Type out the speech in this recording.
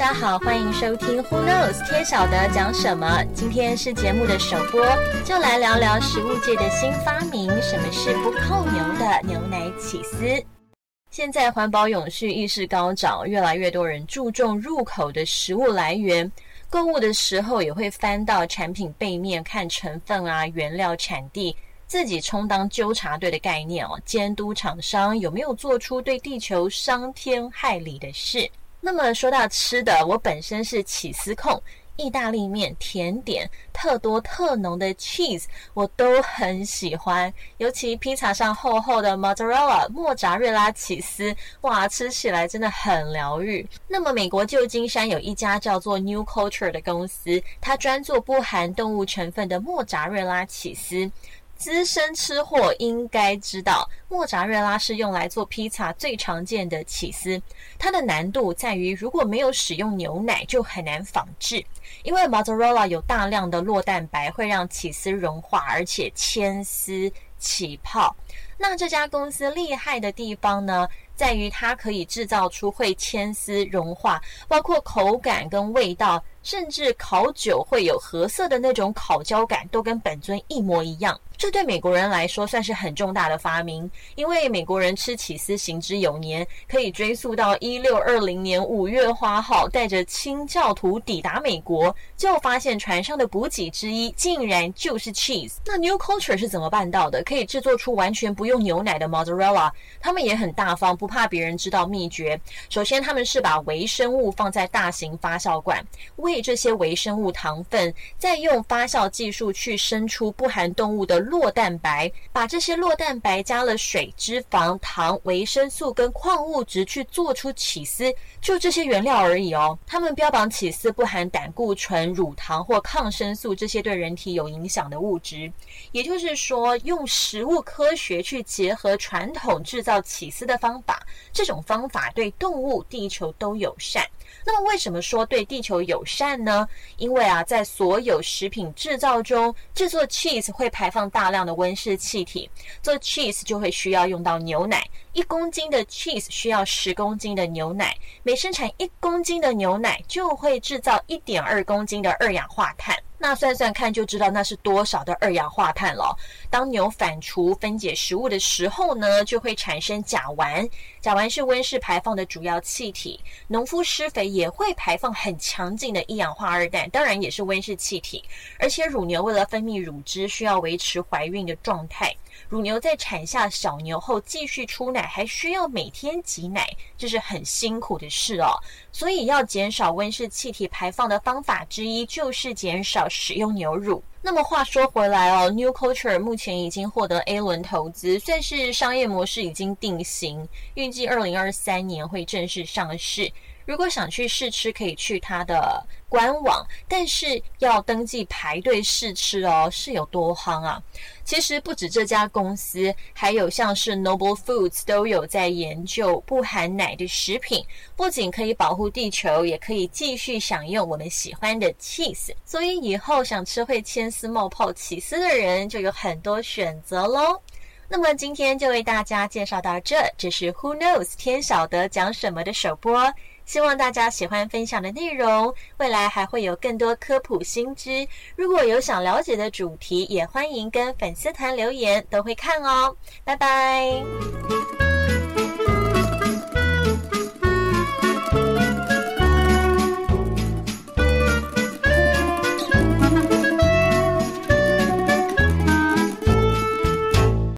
大家好，欢迎收听 Who Knows 天晓得讲什么。今天是节目的首播，就来聊聊食物界的新发明——什么是不扣牛的牛奶起司。现在环保永续意识高涨，越来越多人注重入口的食物来源。购物的时候也会翻到产品背面看成分啊、原料产地，自己充当纠察队的概念哦，监督厂商有没有做出对地球伤天害理的事。那么说到吃的，我本身是起司控，意大利面、甜点、特多特浓的 cheese 我都很喜欢，尤其披萨上厚厚的 mozzarella 莫扎瑞拉起司，哇，吃起来真的很疗愈。那么美国旧金山有一家叫做 New Culture 的公司，它专做不含动物成分的莫扎瑞拉起司。资深吃货应该知道，莫扎瑞拉是用来做披萨最常见的起司。它的难度在于，如果没有使用牛奶，就很难仿制。因为 mozzarella 有大量的酪蛋白，会让起司融化，而且牵丝起泡。那这家公司厉害的地方呢，在于它可以制造出会牵丝融化，包括口感跟味道。甚至烤酒会有褐色的那种烤焦感，都跟本尊一模一样。这对美国人来说算是很重大的发明，因为美国人吃起司行之有年，可以追溯到一六二零年五月花号带着清教徒抵达美国，就发现船上的补给之一竟然就是 cheese。那 New Culture 是怎么办到的？可以制作出完全不用牛奶的 mozzarella？他们也很大方，不怕别人知道秘诀。首先，他们是把微生物放在大型发酵罐。喂这些微生物糖分，再用发酵技术去生出不含动物的酪蛋白，把这些酪蛋白加了水、脂肪、糖、维生素跟矿物质去做出起司，就这些原料而已哦。他们标榜起司不含胆固醇、乳糖或抗生素这些对人体有影响的物质，也就是说，用食物科学去结合传统制造起司的方法，这种方法对动物、地球都友善。那么为什么说对地球友善呢？因为啊，在所有食品制造中，制作 cheese 会排放大量的温室气体，做 cheese 就会需要用到牛奶。一公斤的 cheese 需要十公斤的牛奶，每生产一公斤的牛奶就会制造一点二公斤的二氧化碳。那算算看就知道那是多少的二氧化碳了。当牛反刍分解食物的时候呢，就会产生甲烷。甲烷是温室排放的主要气体。农夫施肥也会排放很强劲的一氧化二氮，当然也是温室气体。而且乳牛为了分泌乳汁，需要维持怀孕的状态。乳牛在产下小牛后继续出奶，还需要每天挤奶，这是很辛苦的事哦。所以要减少温室气体排放的方法之一，就是减少使用牛乳。那么话说回来哦，New Culture 目前已经获得 A 轮投资，算是商业模式已经定型，预计二零二三年会正式上市。如果想去试吃，可以去它的官网，但是要登记排队试吃哦，是有多夯啊？其实不止这家公司，还有像是 Noble Foods 都有在研究不含奶的食品，不仅可以保护地球，也可以继续享用我们喜欢的 cheese。所以以后想吃会牵丝冒泡起司的人，就有很多选择喽。那么今天就为大家介绍到这，这是 Who Knows 天晓得讲什么的首播。希望大家喜欢分享的内容，未来还会有更多科普新知。如果有想了解的主题，也欢迎跟粉丝团留言，都会看哦。拜拜。